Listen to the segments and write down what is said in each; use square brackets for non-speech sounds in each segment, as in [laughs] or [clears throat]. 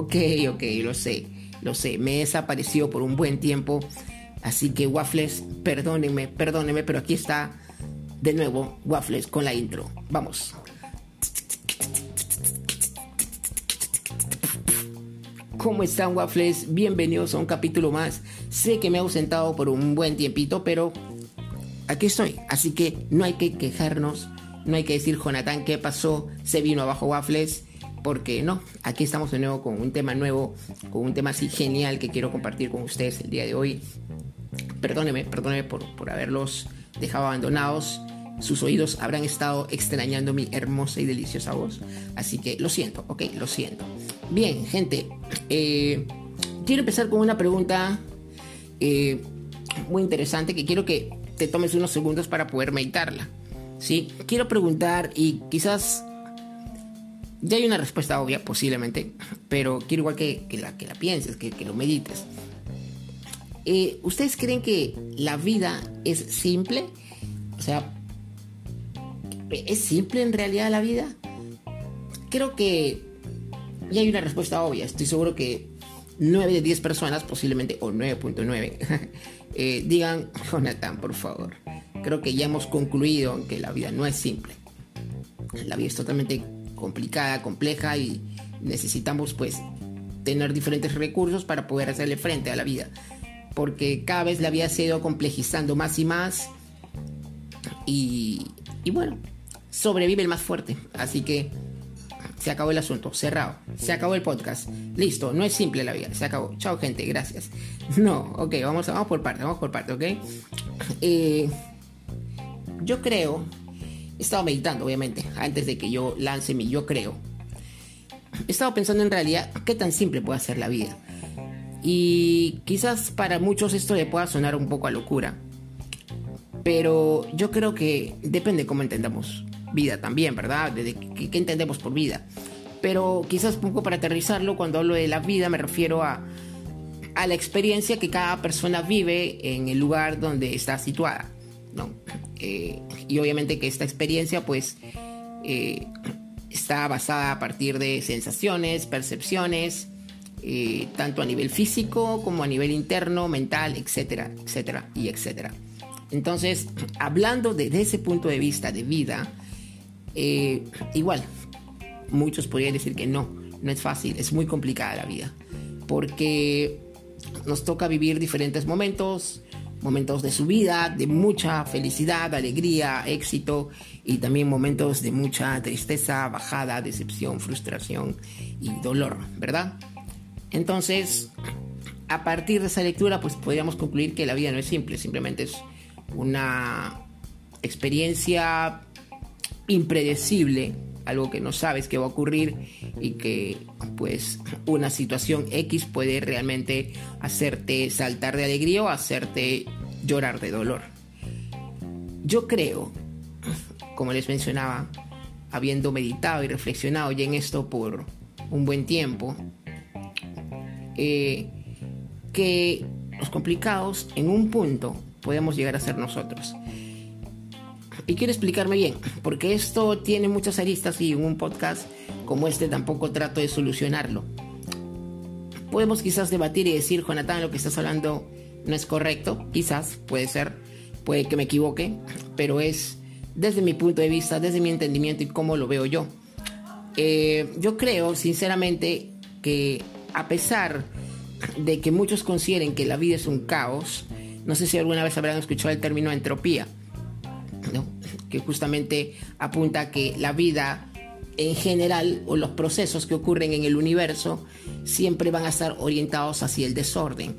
Ok, ok, lo sé, lo sé. Me he desaparecido por un buen tiempo. Así que Waffles, perdónenme, perdónenme, pero aquí está de nuevo Waffles con la intro. Vamos. ¿Cómo están Waffles? Bienvenidos a un capítulo más. Sé que me he ausentado por un buen tiempito, pero aquí estoy. Así que no hay que quejarnos, no hay que decir, Jonathan, ¿qué pasó? Se vino abajo Waffles. Porque no, aquí estamos de nuevo con un tema nuevo, con un tema así genial que quiero compartir con ustedes el día de hoy. Perdóneme, perdóneme por, por haberlos dejado abandonados. Sus oídos habrán estado extrañando mi hermosa y deliciosa voz. Así que lo siento, ok, lo siento. Bien, gente, eh, quiero empezar con una pregunta eh, muy interesante que quiero que te tomes unos segundos para poder meditarla. ¿sí? Quiero preguntar y quizás ya hay una respuesta obvia, posiblemente, pero quiero igual que, la, que la pienses, que, lo medites. Eh, ¿Ustedes creen que la vida es simple? O sea, ¿es simple en realidad la vida? Creo que y hay una respuesta obvia. Estoy seguro que 9 de 10 personas, posiblemente, o 9.9, [laughs] eh, digan, [laughs] Jonathan, por favor. Creo que ya hemos concluido que la vida no es simple. La vida es totalmente complicada, compleja y necesitamos pues tener diferentes recursos para poder hacerle frente a la vida. Porque cada vez la vida se ha ido complejizando más y más. Y, y bueno, sobrevive el más fuerte. Así que se acabó el asunto, cerrado. Se acabó el podcast. Listo, no es simple la vida, se acabó. Chao, gente, gracias. [laughs] No, ok, vamos, vamos por parte, vamos por parte, ok. Eh, yo creo, he estado meditando, obviamente, antes de que yo lance mi yo creo. He estado pensando en realidad qué tan simple puede ser la vida. Y quizás para muchos esto le pueda sonar un poco a locura. Pero yo creo que depende cómo entendamos vida también, ¿verdad? De, ¿qué, entendemos por vida? Pero quizás un poco para aterrizarlo, cuando hablo de la vida me refiero a, a la experiencia que cada persona vive en el lugar donde está situada, ¿no? Eh, y obviamente que esta experiencia pues eh, está basada a partir de sensaciones, percepciones, eh, tanto a nivel físico como a nivel interno, mental, etcétera, etcétera y etcétera. Entonces, hablando desde ese punto de vista de vida, igual, muchos podrían decir que no, no es fácil, es muy complicada la vida, porque nos toca vivir diferentes momentos, momentos de su vida, de mucha felicidad, alegría, éxito y también momentos de mucha tristeza, bajada, decepción, frustración y dolor, ¿verdad? Entonces, a partir de esa lectura, pues podríamos concluir que la vida no es simple, simplemente es una experiencia impredecible, algo que no sabes que va a ocurrir y que pues una situación X puede realmente hacerte saltar de alegría o hacerte llorar de dolor. Yo creo, como les mencionaba, habiendo meditado y reflexionado ya en esto por un buen tiempo, eh, que los complicados en un punto podemos llegar a ser nosotros. Y quiero explicarme bien, porque esto tiene muchas aristas y en un podcast como este tampoco trato de solucionarlo. Podemos quizás debatir y decir, Jonathan, lo que estás hablando no es correcto, quizás, puede ser, puede que me equivoque, pero es desde mi punto de vista, desde mi entendimiento y cómo lo veo yo. Eh, yo creo, sinceramente, que a pesar de que muchos consideren que la vida es un caos, no sé si alguna vez habrán escuchado el término entropía, que justamente apunta a que la vida en general o los procesos que ocurren en el universo siempre van a estar orientados hacia el desorden,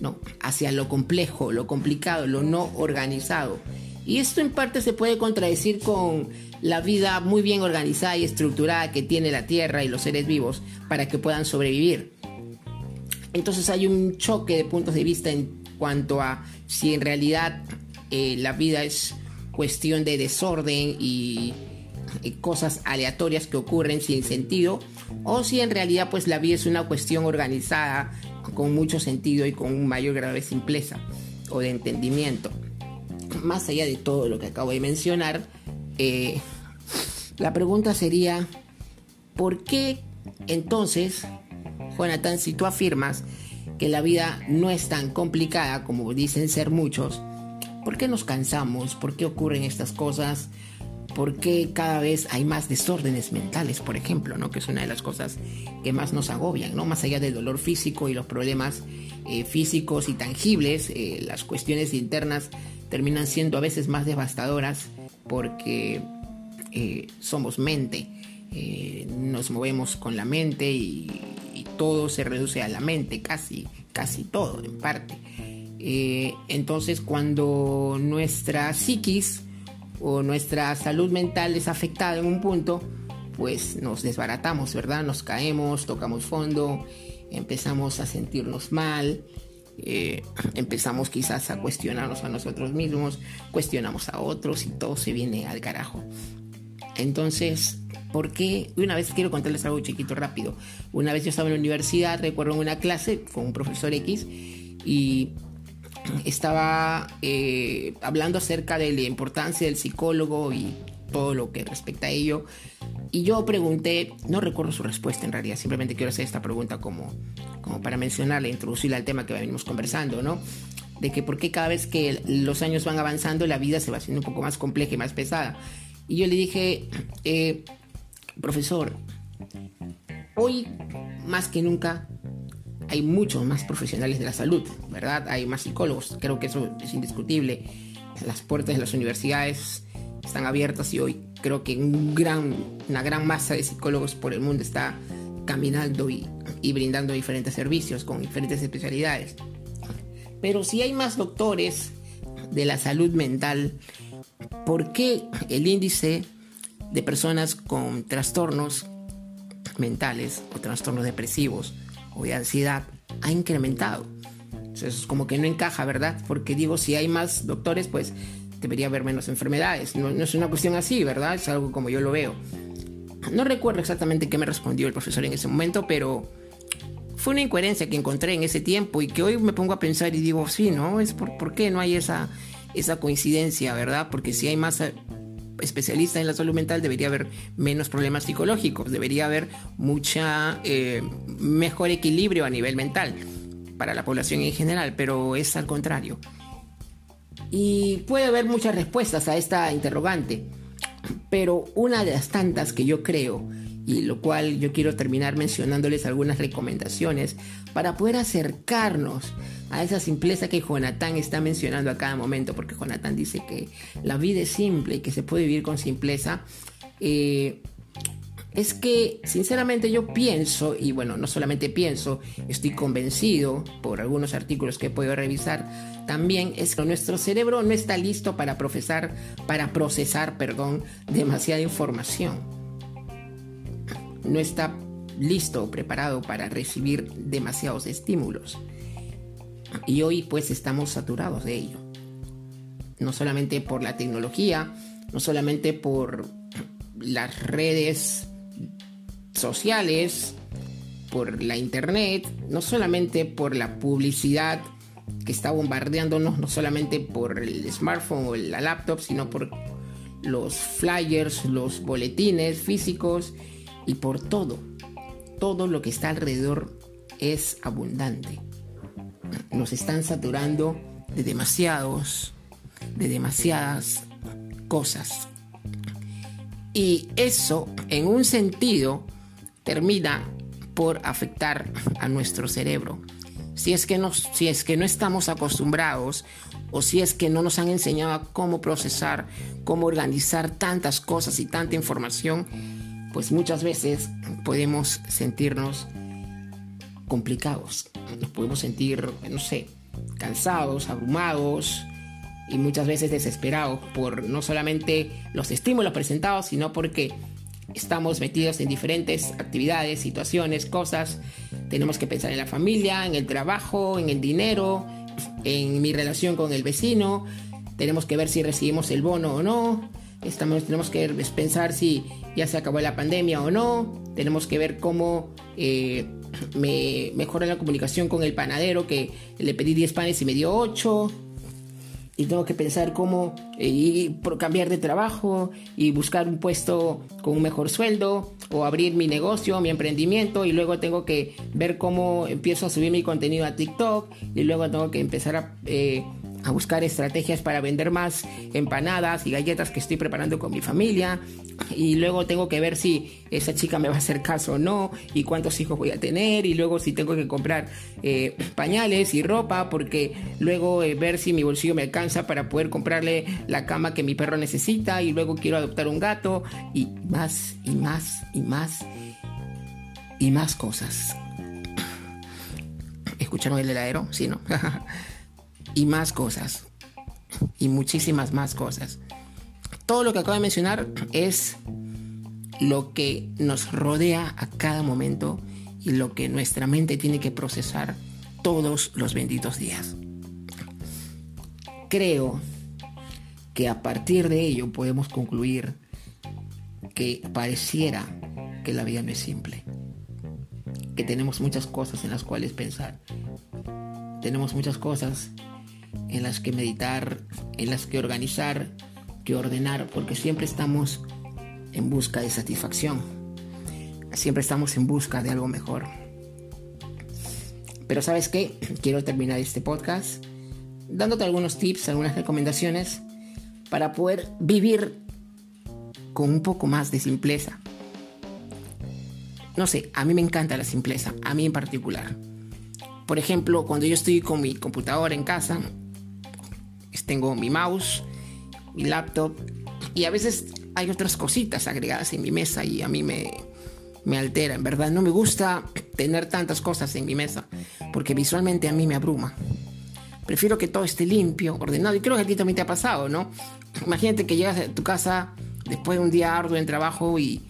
¿no? hacia lo complejo, lo complicado, lo no organizado. Y esto en parte se puede contradecir con la vida muy bien organizada y estructurada que tiene la Tierra y los seres vivos para que puedan sobrevivir. Entonces hay un choque de puntos de vista en cuanto a si en realidad eh, la vida es cuestión de desorden y, cosas aleatorias que ocurren sin sentido o si en realidad pues la vida es una cuestión organizada con mucho sentido y con un mayor grado de simpleza o de entendimiento. Más allá de todo lo que acabo de mencionar, eh, la pregunta sería, ¿por qué entonces Jonathan, si tú afirmas que la vida no es tan complicada como dicen ser muchos, ¿por qué nos cansamos? ¿Por qué ocurren estas cosas? ¿Por qué cada vez hay más desórdenes mentales, por ejemplo, ¿no? que es una de las cosas que más nos agobian, ¿no? más allá del dolor físico y los problemas eh, físicos y tangibles, eh, las cuestiones internas terminan siendo a veces más devastadoras porque eh, somos mente, nos movemos con la mente y, y, todo se reduce a la mente, casi, casi todo en parte. Entonces cuando nuestra psiquis o nuestra salud mental es afectada en un punto, pues nos desbaratamos, ¿verdad? Nos caemos, tocamos fondo, empezamos a sentirnos mal, eh, empezamos quizás a cuestionarnos a nosotros mismos, cuestionamos a otros y todo se viene al carajo. Entonces, ¿por qué? Una vez quiero contarles algo chiquito rápido. Una vez yo estaba en la universidad, recuerdo en una clase con un profesor X y estaba eh, hablando acerca de la importancia del psicólogo y todo lo que respecta a ello. Y yo pregunté, no recuerdo su respuesta en realidad, simplemente quiero hacer esta pregunta como, como para mencionarla, introducirla al tema que venimos conversando, ¿no? De que por qué cada vez que los años van avanzando la vida se va haciendo un poco más compleja y más pesada. Y yo le dije, eh, profesor, hoy más que nunca hay muchos más profesionales de la salud, ¿verdad? Hay más psicólogos, creo que eso es indiscutible. Las puertas de las universidades están abiertas y hoy creo que un gran, una gran masa de psicólogos por el mundo está caminando y, y brindando diferentes servicios con diferentes especialidades. Pero si hay más doctores de la salud mental, ¿por qué el índice de personas con trastornos mentales o trastornos depresivos o de ansiedad ha incrementado. Eso es como que no encaja, ¿verdad? Porque digo, si hay más doctores, pues debería haber menos enfermedades. No, es una cuestión así, ¿verdad? Es algo como yo lo veo. No recuerdo exactamente qué me respondió el profesor en ese momento, pero fue una incoherencia que encontré en ese tiempo y que hoy me pongo a pensar y digo, sí, ¿no? Es por, ¿por qué no hay esa, esa coincidencia, ¿verdad? Porque si hay más especialista en la salud mental debería haber menos problemas psicológicos, debería haber mucha eh, mejor equilibrio a nivel mental para la población en general, pero es al contrario. Y puede haber muchas respuestas a esta interrogante, pero una de las tantas que yo creo y lo cual yo quiero terminar mencionándoles algunas recomendaciones para poder acercarnos a esa simpleza que Jonathan está mencionando a cada momento, porque Jonathan dice que la vida es simple y que se puede vivir con simpleza. Eh, es que sinceramente yo pienso, y bueno, no solamente pienso, estoy convencido por algunos artículos que he podido revisar, también es que nuestro cerebro no está listo para procesar, para procesar, perdón, demasiada información no está listo o preparado para recibir demasiados estímulos. Y hoy pues estamos saturados de ello. No solamente por la tecnología, no solamente por las redes sociales, por la internet, no solamente por la publicidad que está bombardeándonos, no solamente por el smartphone o la laptop, sino por los flyers, los boletines físicos y por todo, todo lo que está alrededor es abundante. Nos están saturando de demasiados, de demasiadas cosas. Y eso, en un sentido, termina por afectar a nuestro cerebro. Si es que no, si es que no estamos acostumbrados o si es que no nos han enseñado cómo procesar, cómo organizar tantas cosas y tanta información, pues muchas veces podemos sentirnos complicados, nos podemos sentir, no sé, cansados, abrumados y muchas veces desesperados por no solamente los estímulos presentados, sino porque estamos metidos en diferentes actividades, situaciones, cosas. Tenemos que pensar en la familia, en el trabajo, en el dinero, en mi relación con el vecino. Tenemos que ver si recibimos el bono o no Estamos, tenemos que pensar si ya se acabó la pandemia o no. Tenemos que ver cómo eh, [clears throat] me mejora la comunicación con el panadero que le pedí 10 panes y me dio 8. y tengo que pensar cómo eh, cambiar de trabajo y buscar un puesto con un mejor sueldo o abrir mi negocio, mi emprendimiento y luego tengo que ver cómo empiezo a subir mi contenido a TikTok y luego tengo que empezar a... Eh, a buscar estrategias para vender más empanadas y galletas que estoy preparando con mi familia. Y luego tengo que ver si esa chica me va a hacer caso o no, y cuántos hijos voy a tener, y luego si tengo que comprar eh, pañales y ropa, porque luego eh, ver si mi bolsillo me alcanza para poder comprarle la cama que mi perro necesita, y luego quiero adoptar un gato, y más, y más, y más, y más cosas. [coughs] ¿Escucharon el heladero? Sí, ¿no? [laughs] y más cosas. Y muchísimas más cosas. Todo lo que acabo de mencionar es lo que nos rodea a cada momento y lo que nuestra mente tiene que procesar todos los benditos días. Creo que a partir de ello podemos concluir que pareciera que la vida no es simple, que tenemos muchas cosas en las cuales pensar, tenemos muchas cosas en las que meditar, en las que organizar, que ordenar, porque siempre estamos en busca de satisfacción. Siempre estamos en busca de algo mejor. Pero sabes qué? [clears throat] Quiero terminar este podcast dándote algunos tips, algunas recomendaciones para poder vivir con un poco más de simpleza. No sé, a mí me encanta la simpleza, a mí en particular. Por ejemplo, cuando yo estoy con mi computadora en casa, tengo mi mouse, mi laptop y a veces hay otras cositas agregadas en mi mesa y a mí me, me altera. En verdad no me gusta tener tantas cosas en mi mesa porque visualmente a mí me abruma. Prefiero que todo esté limpio, ordenado y creo que a ti también te ha pasado, ¿no? Imagínate que llegas a tu casa después de un día arduo en trabajo y,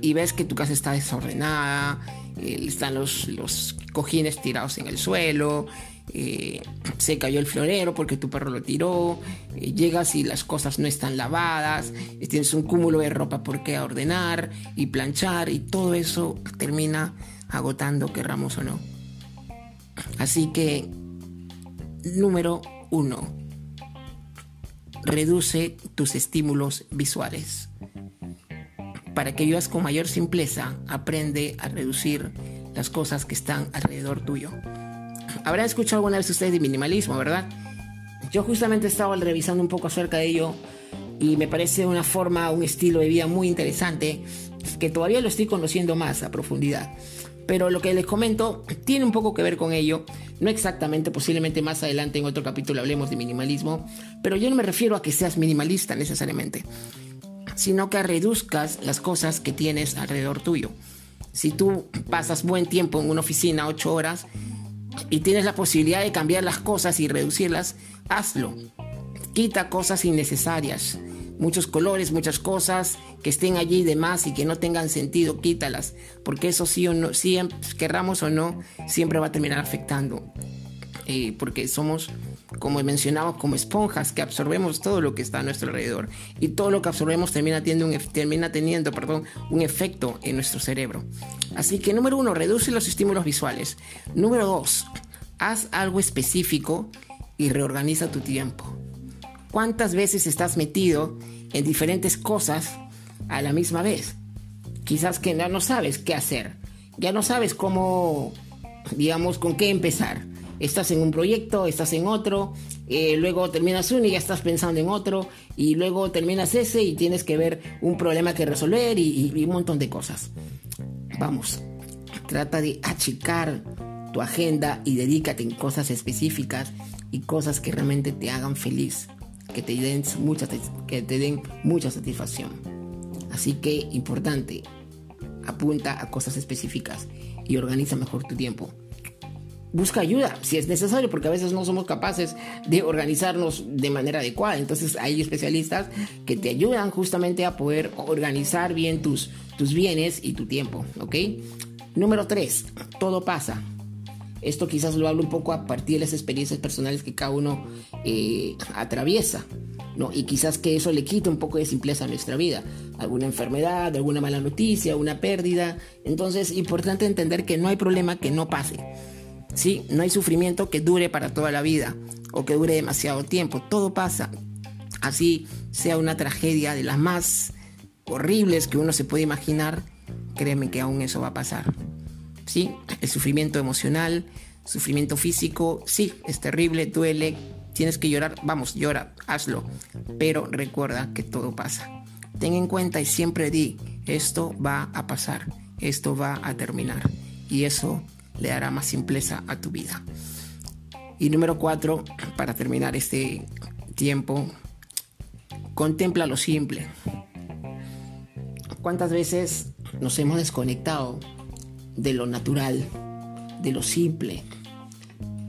y ves que tu casa está desordenada, eh, están los, los cojines tirados en el suelo, eh, se cayó el florero porque tu perro lo tiró, eh, llegas y las cosas no están lavadas, tienes un cúmulo de ropa por qué ordenar y planchar y todo eso termina agotando, querramos o no. Así que, número uno, reduce tus estímulos visuales. Para que vivas con mayor simpleza, aprende a reducir las cosas que están alrededor tuyo. Habrán escuchado alguna vez ustedes de minimalismo, ¿verdad? Yo justamente estaba revisando un poco acerca de ello y me parece una forma, un estilo de vida muy interesante que todavía lo estoy conociendo más a profundidad. Pero lo que les comento tiene un poco que ver con ello, no exactamente, posiblemente más adelante en otro capítulo hablemos de minimalismo, pero yo no me refiero a que seas minimalista necesariamente, sino que reduzcas las cosas que tienes alrededor tuyo. Si tú pasas buen tiempo en una oficina, 8 horas, y tienes la posibilidad de cambiar las cosas y reducirlas, hazlo. Quita cosas innecesarias. Muchos colores, muchas cosas que estén allí de más y que no tengan sentido, quítalas. Porque eso sí o no, si querramos o no, siempre va a terminar afectando. Eh, porque somos, como mencionamos, como esponjas que absorbemos todo lo que está a nuestro alrededor. Y todo lo que absorbemos termina teniendo un, termina teniendo, perdón, un efecto en nuestro cerebro. Así que número uno, reduce los estímulos visuales. Número dos, haz algo específico y reorganiza tu tiempo. ¿Cuántas veces estás metido en diferentes cosas a la misma vez? Quizás que ya no sabes qué hacer, ya no sabes cómo, digamos, con qué empezar estás en un proyecto, estás en otro, eh, luego terminas uno y ya estás pensando en otro, y luego terminas ese y tienes que ver un problema que resolver y, y un montón de cosas. Vamos, trata de achicar tu agenda y dedícate en cosas específicas y cosas que realmente te hagan feliz, que te den mucha, que te den mucha satisfacción. Así que importante, apunta a cosas específicas y organiza mejor tu tiempo busca ayuda si es necesario, porque a veces no somos capaces de organizarnos de manera adecuada. Entonces hay especialistas que te ayudan justamente a poder organizar bien tus, tus bienes y tu tiempo, ¿ok? Número 3, todo pasa. Esto quizás lo hablo un poco a partir de las experiencias personales que cada uno eh, atraviesa. ¿no? Y quizás que eso le quite un poco de simpleza a nuestra vida. Alguna enfermedad, alguna mala noticia, una pérdida. Entonces, importante entender que no hay problema que no pase Sí, no hay sufrimiento que dure para toda la vida o que dure demasiado tiempo. Todo pasa. Así sea una tragedia de las más horribles que uno se puede imaginar, créeme que aún eso va a pasar. Sí, el sufrimiento emocional, sufrimiento físico, sí, es terrible, duele, tienes que llorar, vamos, llora, hazlo, pero recuerda que todo pasa. Ten en cuenta y siempre di, esto va a pasar, esto va a terminar y eso le dará más simpleza a tu vida. Y número cuatro, para terminar este tiempo, contempla lo simple. ¿Cuántas veces nos hemos desconectado de lo natural, de lo simple?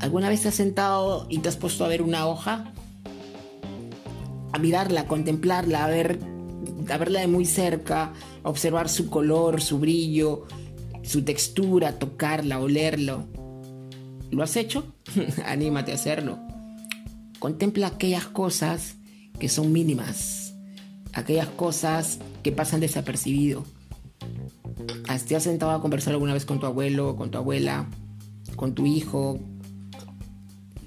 ¿Alguna vez te has sentado y te has puesto a ver una hoja? A mirarla, a contemplarla, a, ver, a verla de muy cerca, a observar su color, su brillo, su textura, tocarla, olerlo. ¿Lo has hecho? [laughs] Anímate a hacerlo. Contempla aquellas cosas que son mínimas, aquellas cosas que pasan desapercibido. ¿Te has sentado a conversar alguna vez con tu abuelo, con tu abuela, con tu hijo,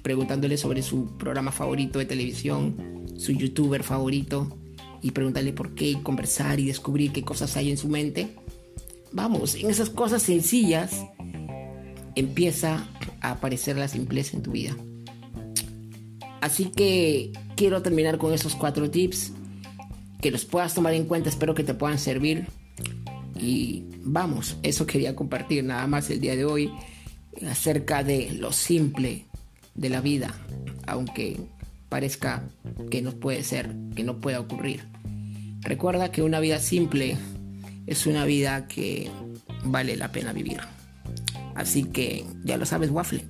preguntándole sobre su programa favorito de televisión, su youtuber favorito, y preguntarle por qué, y conversar y descubrir qué cosas hay en su mente? Vamos, en esas cosas sencillas empieza a aparecer la simpleza en tu vida. Así que quiero terminar con esos cuatro tips que los puedas tomar en cuenta, espero que te puedan servir. Y vamos, eso quería compartir nada más el día de hoy acerca de lo simple de la vida, aunque parezca que no puede ser, que no pueda ocurrir. Recuerda que una vida simple es una vida que vale la pena vivir. Así que ya lo sabes, Waffle.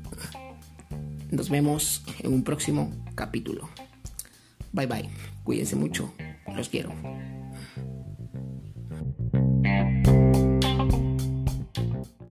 Nos vemos en un próximo capítulo. Bye bye. Cuídense mucho. Los quiero.